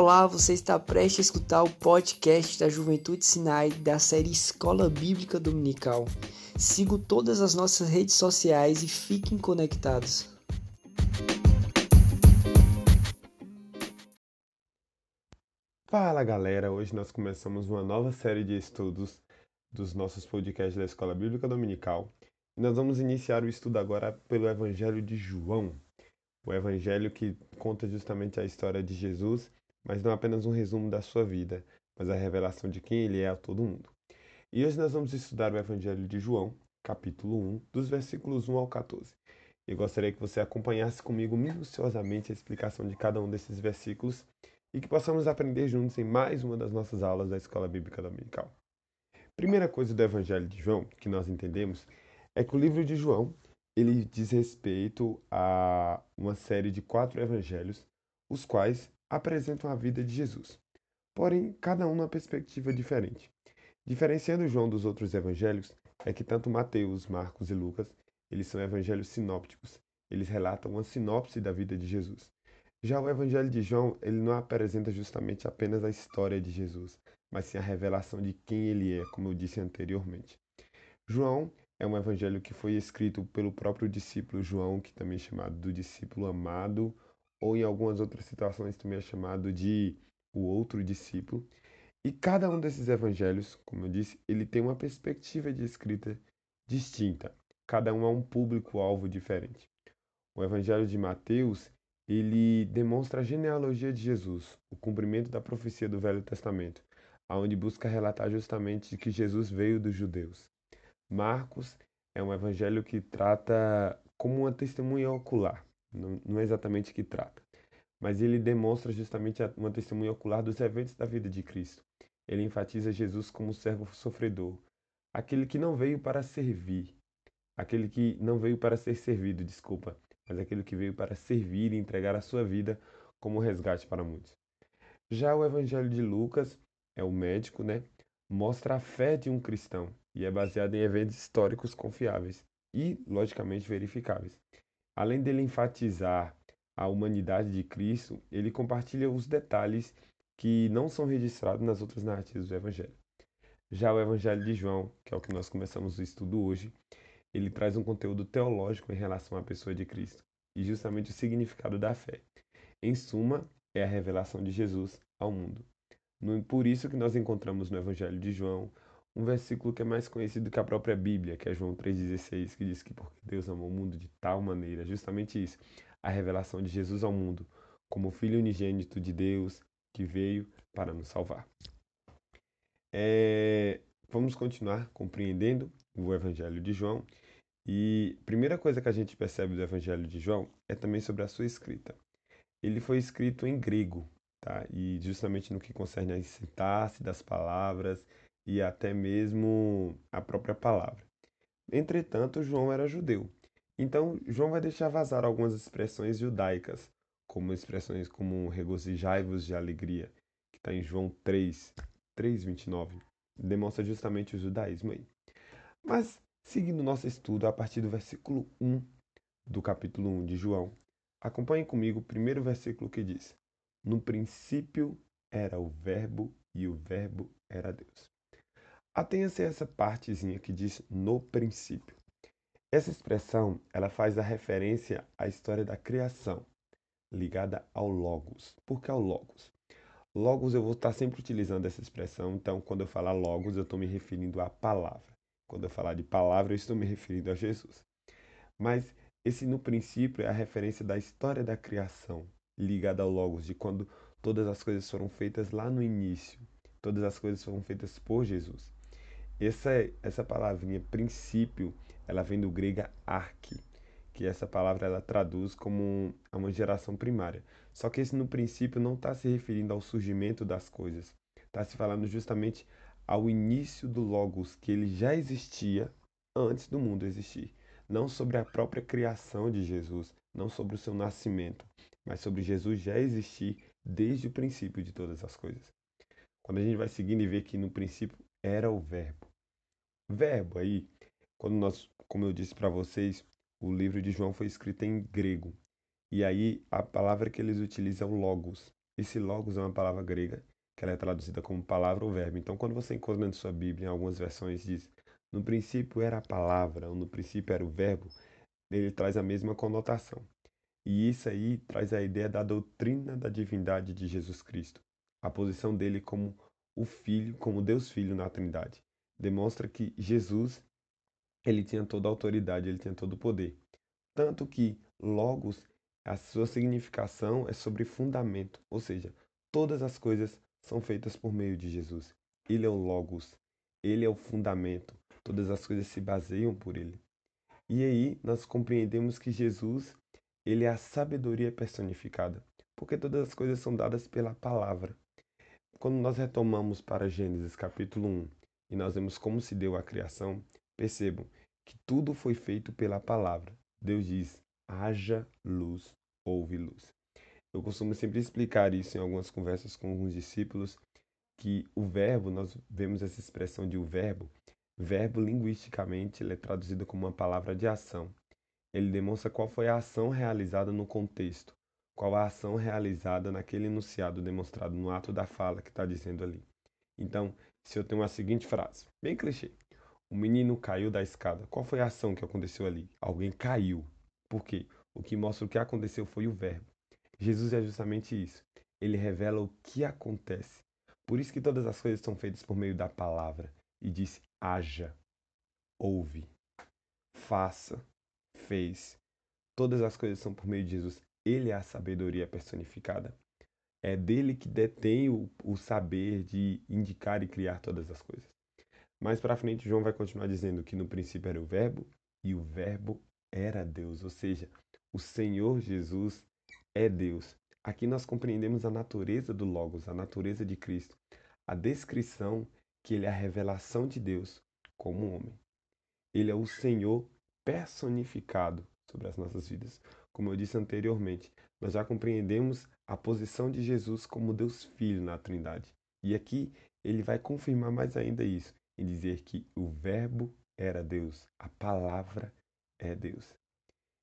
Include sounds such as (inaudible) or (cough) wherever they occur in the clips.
Olá, você está prestes a escutar o podcast da Juventude Sinai da série Escola Bíblica Dominical. Siga todas as nossas redes sociais e fiquem conectados. Fala galera, hoje nós começamos uma nova série de estudos dos nossos podcasts da Escola Bíblica Dominical. Nós vamos iniciar o estudo agora pelo Evangelho de João, o Evangelho que conta justamente a história de Jesus mas não apenas um resumo da sua vida, mas a revelação de quem ele é a todo mundo. E hoje nós vamos estudar o Evangelho de João, capítulo 1, dos versículos 1 ao 14. E gostaria que você acompanhasse comigo minuciosamente a explicação de cada um desses versículos e que possamos aprender juntos em mais uma das nossas aulas da Escola Bíblica Dominical. Primeira coisa do Evangelho de João que nós entendemos é que o livro de João ele diz respeito a uma série de quatro evangelhos, os quais apresentam a vida de Jesus, porém cada um numa perspectiva diferente. Diferenciando João dos outros evangelhos é que tanto Mateus, Marcos e Lucas, eles são evangelhos sinópticos. Eles relatam uma sinopse da vida de Jesus. Já o evangelho de João, ele não apresenta justamente apenas a história de Jesus, mas sim a revelação de quem ele é, como eu disse anteriormente. João é um evangelho que foi escrito pelo próprio discípulo João, que também é chamado do discípulo amado ou em algumas outras situações também é chamado de o outro discípulo. E cada um desses evangelhos, como eu disse, ele tem uma perspectiva de escrita distinta. Cada um é um público-alvo diferente. O evangelho de Mateus, ele demonstra a genealogia de Jesus, o cumprimento da profecia do Velho Testamento, aonde busca relatar justamente que Jesus veio dos judeus. Marcos é um evangelho que trata como uma testemunha ocular, não, é exatamente que trata, mas ele demonstra justamente uma testemunha ocular dos eventos da vida de Cristo. Ele enfatiza Jesus como servo sofredor, aquele que não veio para servir, aquele que não veio para ser servido, desculpa, mas aquele que veio para servir e entregar a sua vida como resgate para muitos. Já o Evangelho de Lucas é o médico, né? Mostra a fé de um cristão e é baseado em eventos históricos confiáveis e, logicamente, verificáveis. Além dele enfatizar a humanidade de Cristo, ele compartilha os detalhes que não são registrados nas outras narrativas do Evangelho. Já o Evangelho de João, que é o que nós começamos o estudo hoje, ele traz um conteúdo teológico em relação à pessoa de Cristo e justamente o significado da fé. Em suma, é a revelação de Jesus ao mundo. Por isso que nós encontramos no Evangelho de João um versículo que é mais conhecido que a própria Bíblia, que é João 3,16, que diz que porque Deus amou o mundo de tal maneira, justamente isso, a revelação de Jesus ao mundo, como Filho unigênito de Deus que veio para nos salvar. É, vamos continuar compreendendo o Evangelho de João. E a primeira coisa que a gente percebe do Evangelho de João é também sobre a sua escrita. Ele foi escrito em grego, tá? E justamente no que concerne a sintaxe das palavras e até mesmo a própria palavra. Entretanto, João era judeu. Então, João vai deixar vazar algumas expressões judaicas, como expressões como regozijai-vos de alegria, que está em João 3, 3, 29. Demonstra justamente o judaísmo aí. Mas, seguindo nosso estudo a partir do versículo 1 do capítulo 1 de João, acompanhe comigo o primeiro versículo que diz: No princípio era o Verbo, e o Verbo era Deus. Atenha-se a essa partezinha que diz no princípio. Essa expressão, ela faz a referência à história da criação, ligada ao logos. Por que ao logos? Logos eu vou estar sempre utilizando essa expressão, então quando eu falar logos eu estou me referindo à palavra. Quando eu falar de palavra eu estou me referindo a Jesus. Mas esse no princípio é a referência da história da criação, ligada ao logos, de quando todas as coisas foram feitas lá no início. Todas as coisas foram feitas por Jesus. Essa, essa palavrinha princípio, ela vem do grego arque, que essa palavra ela traduz como uma geração primária. Só que esse no princípio não está se referindo ao surgimento das coisas, está se falando justamente ao início do Logos, que ele já existia antes do mundo existir. Não sobre a própria criação de Jesus, não sobre o seu nascimento, mas sobre Jesus já existir desde o princípio de todas as coisas. Quando a gente vai seguindo e vê que no princípio era o Verbo, verbo aí, quando nós, como eu disse para vocês, o livro de João foi escrito em grego. E aí a palavra que eles utilizam é logos. Esse logos é uma palavra grega que ela é traduzida como palavra ou verbo. Então, quando você encontra na sua Bíblia, em algumas versões diz no princípio era a palavra, ou no princípio era o verbo, ele traz a mesma conotação. E isso aí traz a ideia da doutrina da divindade de Jesus Cristo, a posição dele como o Filho, como Deus Filho na Trindade. Demonstra que Jesus, ele tinha toda a autoridade, ele tinha todo o poder. Tanto que Logos, a sua significação é sobre fundamento, ou seja, todas as coisas são feitas por meio de Jesus. Ele é o Logos, ele é o fundamento, todas as coisas se baseiam por ele. E aí nós compreendemos que Jesus, ele é a sabedoria personificada, porque todas as coisas são dadas pela palavra. Quando nós retomamos para Gênesis capítulo 1 e nós vemos como se deu a criação, percebam que tudo foi feito pela palavra. Deus diz: haja luz, houve luz. Eu costumo sempre explicar isso em algumas conversas com alguns discípulos, que o verbo, nós vemos essa expressão de o verbo, verbo linguisticamente ele é traduzido como uma palavra de ação. Ele demonstra qual foi a ação realizada no contexto, qual a ação realizada naquele enunciado demonstrado no ato da fala que está dizendo ali. Então, se eu tenho a seguinte frase, bem clichê, o menino caiu da escada, qual foi a ação que aconteceu ali? Alguém caiu. Por quê? O que mostra o que aconteceu foi o verbo. Jesus é justamente isso. Ele revela o que acontece. Por isso que todas as coisas são feitas por meio da palavra. E diz: haja, ouve, faça, fez. Todas as coisas são por meio de Jesus. Ele é a sabedoria personificada. É dele que detém o, o saber de indicar e criar todas as coisas. Mais para frente, João vai continuar dizendo que no princípio era o Verbo e o Verbo era Deus, ou seja, o Senhor Jesus é Deus. Aqui nós compreendemos a natureza do Logos, a natureza de Cristo, a descrição que ele é a revelação de Deus como homem. Ele é o Senhor personificado sobre as nossas vidas. Como eu disse anteriormente, nós já compreendemos a posição de Jesus como Deus Filho na Trindade. E aqui ele vai confirmar mais ainda isso, em dizer que o Verbo era Deus, a palavra é Deus.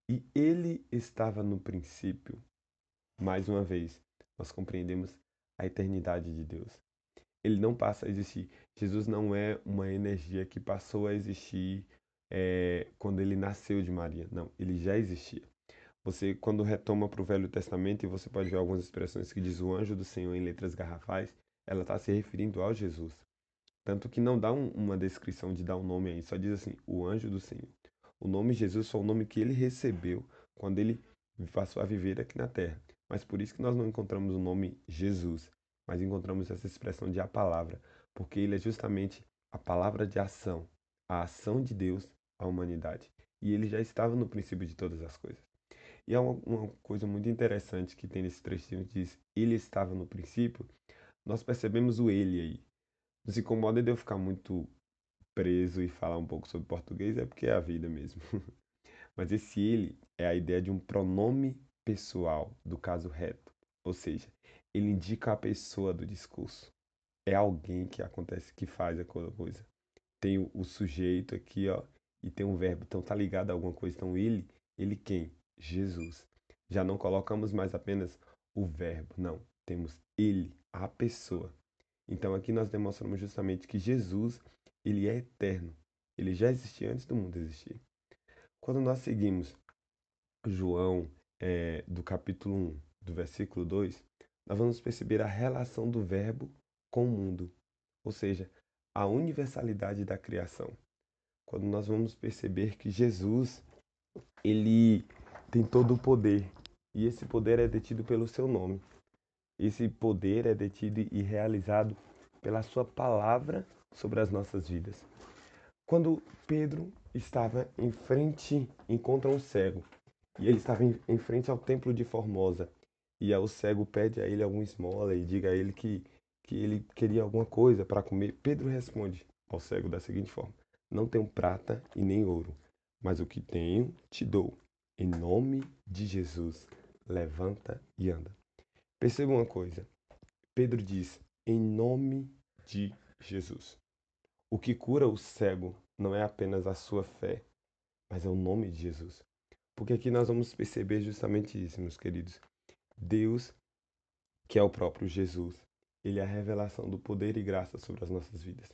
E ele estava no princípio. Mais uma vez, nós compreendemos a eternidade de Deus. Ele não passa a existir. Jesus não é uma energia que passou a existir é, quando ele nasceu de Maria. Não, ele já existia. Você, quando retoma para o Velho Testamento, e você pode ver algumas expressões que diz o anjo do Senhor em letras garrafais, ela está se referindo ao Jesus. Tanto que não dá um, uma descrição de dar um nome aí, só diz assim, o anjo do Senhor. O nome Jesus foi o nome que ele recebeu quando ele passou a viver aqui na terra. Mas por isso que nós não encontramos o nome Jesus, mas encontramos essa expressão de a palavra, porque ele é justamente a palavra de ação, a ação de Deus à humanidade. E ele já estava no princípio de todas as coisas. E é uma, uma coisa muito interessante que tem nesse trechinho que diz ele estava no princípio. Nós percebemos o ele aí. Não se incomoda de eu ficar muito preso e falar um pouco sobre português é porque é a vida mesmo. (laughs) Mas esse ele é a ideia de um pronome pessoal do caso reto, ou seja, ele indica a pessoa do discurso. É alguém que acontece, que faz aquela coisa. Tem o sujeito aqui, ó, e tem um verbo, então tá ligado a alguma coisa. Então ele, ele quem? Jesus. Já não colocamos mais apenas o verbo, não. Temos ele, a pessoa. Então aqui nós demonstramos justamente que Jesus ele é eterno. Ele já existia antes do mundo existir. Quando nós seguimos João é, do capítulo 1, do versículo 2, nós vamos perceber a relação do Verbo com o mundo, ou seja, a universalidade da criação. Quando nós vamos perceber que Jesus, ele tem todo o poder, e esse poder é detido pelo seu nome. Esse poder é detido e realizado pela sua palavra sobre as nossas vidas. Quando Pedro estava em frente, encontra um cego, e ele estava em, frente ao templo de Formosa, e o cego pede a ele alguma esmola e diga a ele que, que ele queria alguma coisa para comer. Pedro responde ao cego da seguinte forma: Não tenho prata e nem ouro, mas o que tenho te dou. Em nome de Jesus, levanta e anda. Perceba uma coisa. Pedro diz: Em nome de Jesus. O que cura o cego não é apenas a sua fé, mas é o nome de Jesus. Porque aqui nós vamos perceber justamente isso, meus queridos. Deus, que é o próprio Jesus. Ele é a revelação do poder e graça sobre as nossas vidas.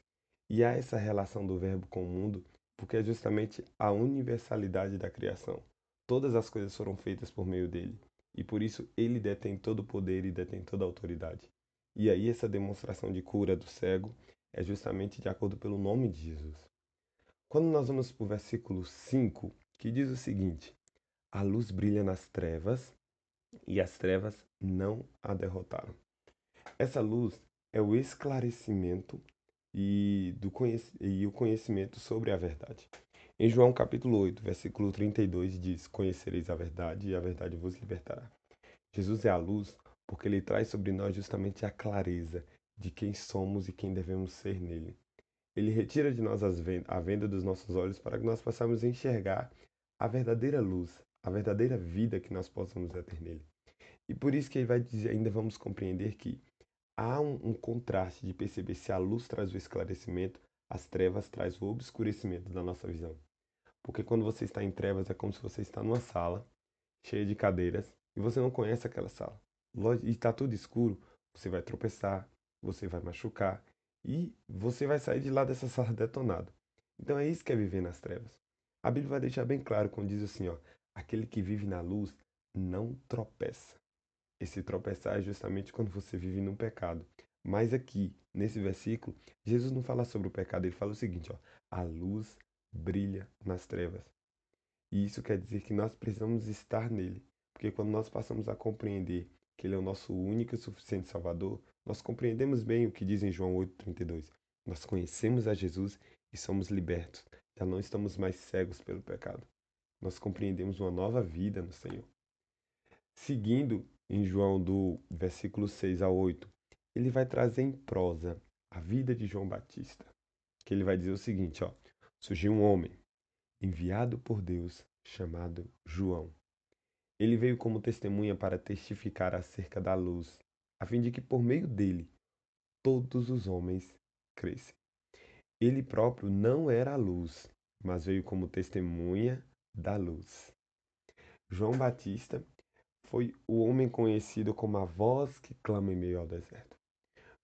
E há essa relação do Verbo com o mundo porque é justamente a universalidade da criação. Todas as coisas foram feitas por meio dele, e por isso ele detém todo o poder e detém toda a autoridade. E aí essa demonstração de cura do cego é justamente de acordo pelo nome de Jesus. Quando nós vamos para o versículo 5, que diz o seguinte: A luz brilha nas trevas, e as trevas não a derrotaram. Essa luz é o esclarecimento e, do e o conhecimento sobre a verdade. Em João capítulo 8, versículo 32 diz: Conhecereis a verdade e a verdade vos libertará. Jesus é a luz porque ele traz sobre nós justamente a clareza de quem somos e quem devemos ser nele. Ele retira de nós a venda dos nossos olhos para que nós possamos enxergar a verdadeira luz, a verdadeira vida que nós possamos ter nele. E por isso que ele vai dizer, ainda vamos compreender que há um, um contraste de perceber se a luz traz o esclarecimento, as trevas traz o obscurecimento da nossa visão. Porque quando você está em trevas é como se você está numa sala cheia de cadeiras e você não conhece aquela sala. E está tudo escuro, você vai tropeçar, você vai machucar e você vai sair de lá dessa sala (laughs) detonado. Então é isso que é viver nas trevas. A Bíblia vai deixar bem claro quando diz assim, ó, aquele que vive na luz não tropeça. Esse tropeçar é justamente quando você vive no pecado. Mas aqui, nesse versículo, Jesus não fala sobre o pecado, ele fala o seguinte, ó, a luz brilha nas trevas. E isso quer dizer que nós precisamos estar nele, porque quando nós passamos a compreender que ele é o nosso único e suficiente Salvador, nós compreendemos bem o que diz em João 8,32. Nós conhecemos a Jesus e somos libertos. Já não estamos mais cegos pelo pecado. Nós compreendemos uma nova vida no Senhor. Seguindo em João do versículo 6 a 8, ele vai trazer em prosa a vida de João Batista, que ele vai dizer o seguinte, ó: Surgiu um homem enviado por Deus chamado João. Ele veio como testemunha para testificar acerca da luz, a fim de que por meio dele todos os homens crescem. Ele próprio não era a luz, mas veio como testemunha da luz. João Batista foi o homem conhecido como a voz que clama em meio ao deserto.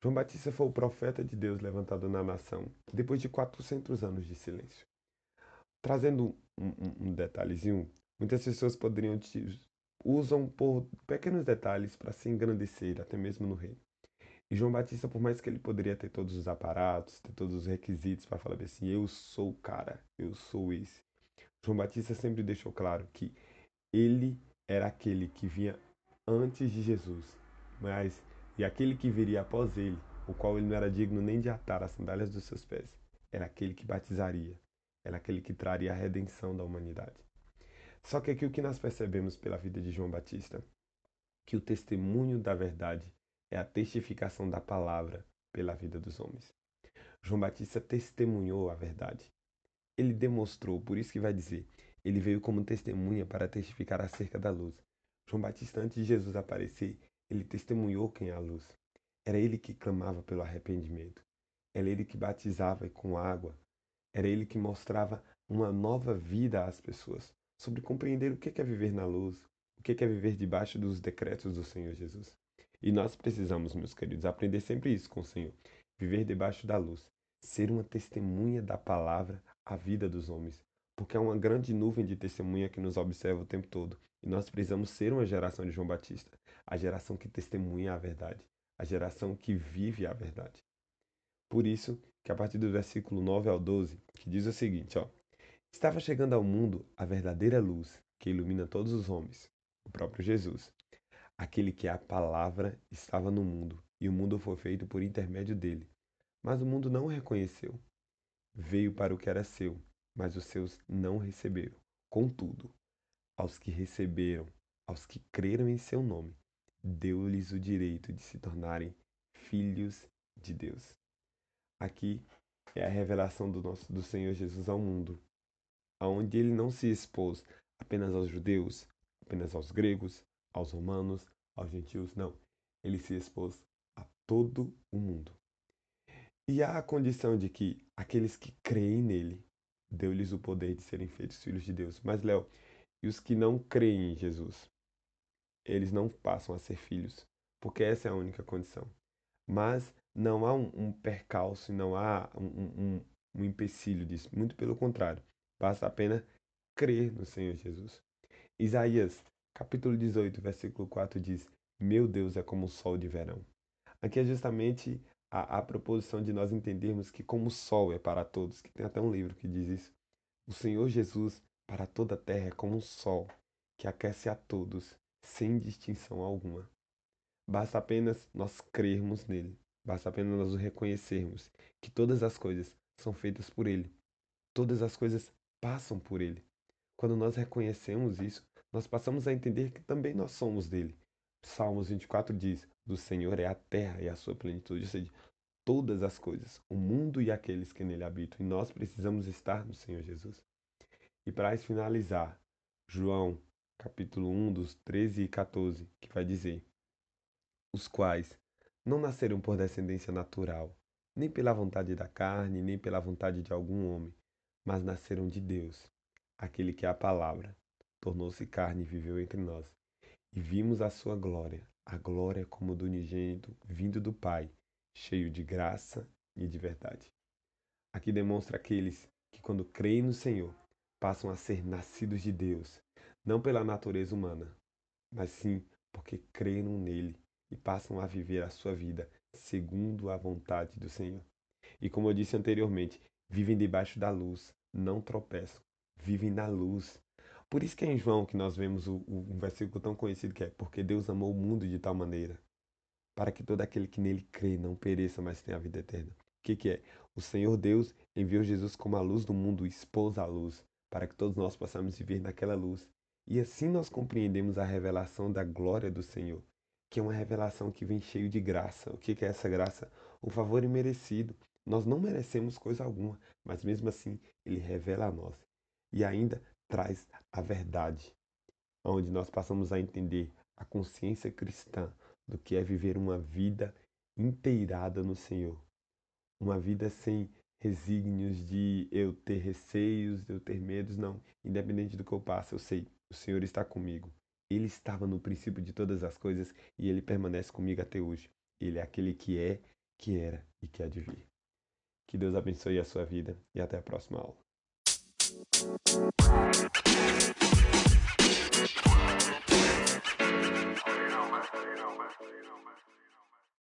João Batista foi o profeta de Deus levantado na nação depois de 400 anos de silêncio. Trazendo um, um, detalhezinho, muitas pessoas poderiam te, usam por pequenos detalhes para se engrandecer, até mesmo no reino. E João Batista, por mais que ele poderia ter todos os aparatos, ter todos os requisitos para falar assim, eu sou o cara, eu sou esse. João Batista sempre deixou claro que ele era aquele que vinha antes de Jesus, mas e aquele que viria após ele, o qual ele não era digno nem de atar as sandálias dos seus pés, era aquele que batizaria, era aquele que traria a redenção da humanidade. Só que aqui o que nós percebemos pela vida de João Batista, que o testemunho da verdade é a testificação da palavra pela vida dos homens. João Batista testemunhou a verdade. Ele demonstrou, por isso que vai dizer, ele veio como testemunha para testificar acerca da luz. João Batista, antes de Jesus aparecer, ele testemunhou quem é a luz. Era ele que clamava pelo arrependimento. Era ele que batizava com água. Era ele que mostrava uma nova vida às pessoas, sobre compreender o que é viver na luz, o que é viver debaixo dos decretos do Senhor Jesus. E nós precisamos, meus queridos, aprender sempre isso com o Senhor. Viver debaixo da luz. Ser uma testemunha da palavra à vida dos homens porque é uma grande nuvem de testemunha que nos observa o tempo todo. E nós precisamos ser uma geração de João Batista, a geração que testemunha a verdade, a geração que vive a verdade. Por isso, que a partir do versículo 9 ao 12, que diz o seguinte, ó: Estava chegando ao mundo a verdadeira luz que ilumina todos os homens, o próprio Jesus. Aquele que é a palavra estava no mundo, e o mundo foi feito por intermédio dele. Mas o mundo não o reconheceu. Veio para o que era seu, mas os seus não receberam. Contudo, aos que receberam, aos que creram em seu nome, deu-lhes o direito de se tornarem filhos de Deus. Aqui é a revelação do nosso do Senhor Jesus ao mundo, aonde ele não se expôs apenas aos judeus, apenas aos gregos, aos romanos, aos gentios, não. Ele se expôs a todo o mundo. E há a condição de que aqueles que creem nele deu-lhes o poder de serem feitos filhos de Deus. Mas, Léo, e os que não creem em Jesus? Eles não passam a ser filhos, porque essa é a única condição. Mas não há um, um percalço, não há um, um, um empecilho disso. Muito pelo contrário, basta apenas crer no Senhor Jesus. Isaías, capítulo 18, versículo 4 diz: Meu Deus é como o sol de verão. Aqui é justamente a, a proposição de nós entendermos que, como o sol é para todos, que tem até um livro que diz isso, o Senhor Jesus para toda a terra é como um sol que aquece a todos, sem distinção alguma. Basta apenas nós crermos nele, basta apenas nós o reconhecermos que todas as coisas são feitas por ele, todas as coisas passam por ele. Quando nós reconhecemos isso, nós passamos a entender que também nós somos dele. Salmos 24 diz: Do Senhor é a terra e a sua plenitude, ou seja, todas as coisas, o mundo e aqueles que nele habitam, e nós precisamos estar no Senhor Jesus. E para finalizar, João, capítulo 1, dos 13 e 14, que vai dizer: Os quais não nasceram por descendência natural, nem pela vontade da carne, nem pela vontade de algum homem, mas nasceram de Deus, aquele que é a palavra, tornou-se carne e viveu entre nós. E vimos a sua glória, a glória como do unigênito vindo do Pai, cheio de graça e de verdade. Aqui demonstra aqueles que, quando creem no Senhor, passam a ser nascidos de Deus, não pela natureza humana, mas sim porque creram nele e passam a viver a sua vida segundo a vontade do Senhor. E como eu disse anteriormente, vivem debaixo da luz, não tropeçam, vivem na luz. Por isso que é em João que nós vemos o, o, um versículo tão conhecido que é porque Deus amou o mundo de tal maneira para que todo aquele que nele crê não pereça, mas tenha a vida eterna. O que, que é? O Senhor Deus enviou Jesus como a luz do mundo, expôs a luz, para que todos nós possamos viver naquela luz. E assim nós compreendemos a revelação da glória do Senhor, que é uma revelação que vem cheio de graça. O que, que é essa graça? O favor imerecido. Nós não merecemos coisa alguma, mas mesmo assim ele revela a nós. E ainda traz a verdade, onde nós passamos a entender a consciência cristã, do que é viver uma vida inteirada no Senhor. Uma vida sem resígnios de eu ter receios, de eu ter medos, não. Independente do que eu passe, eu sei, o Senhor está comigo. Ele estava no princípio de todas as coisas e ele permanece comigo até hoje. Ele é aquele que é, que era e que há de vir. Que Deus abençoe a sua vida e até a próxima aula. Thank you.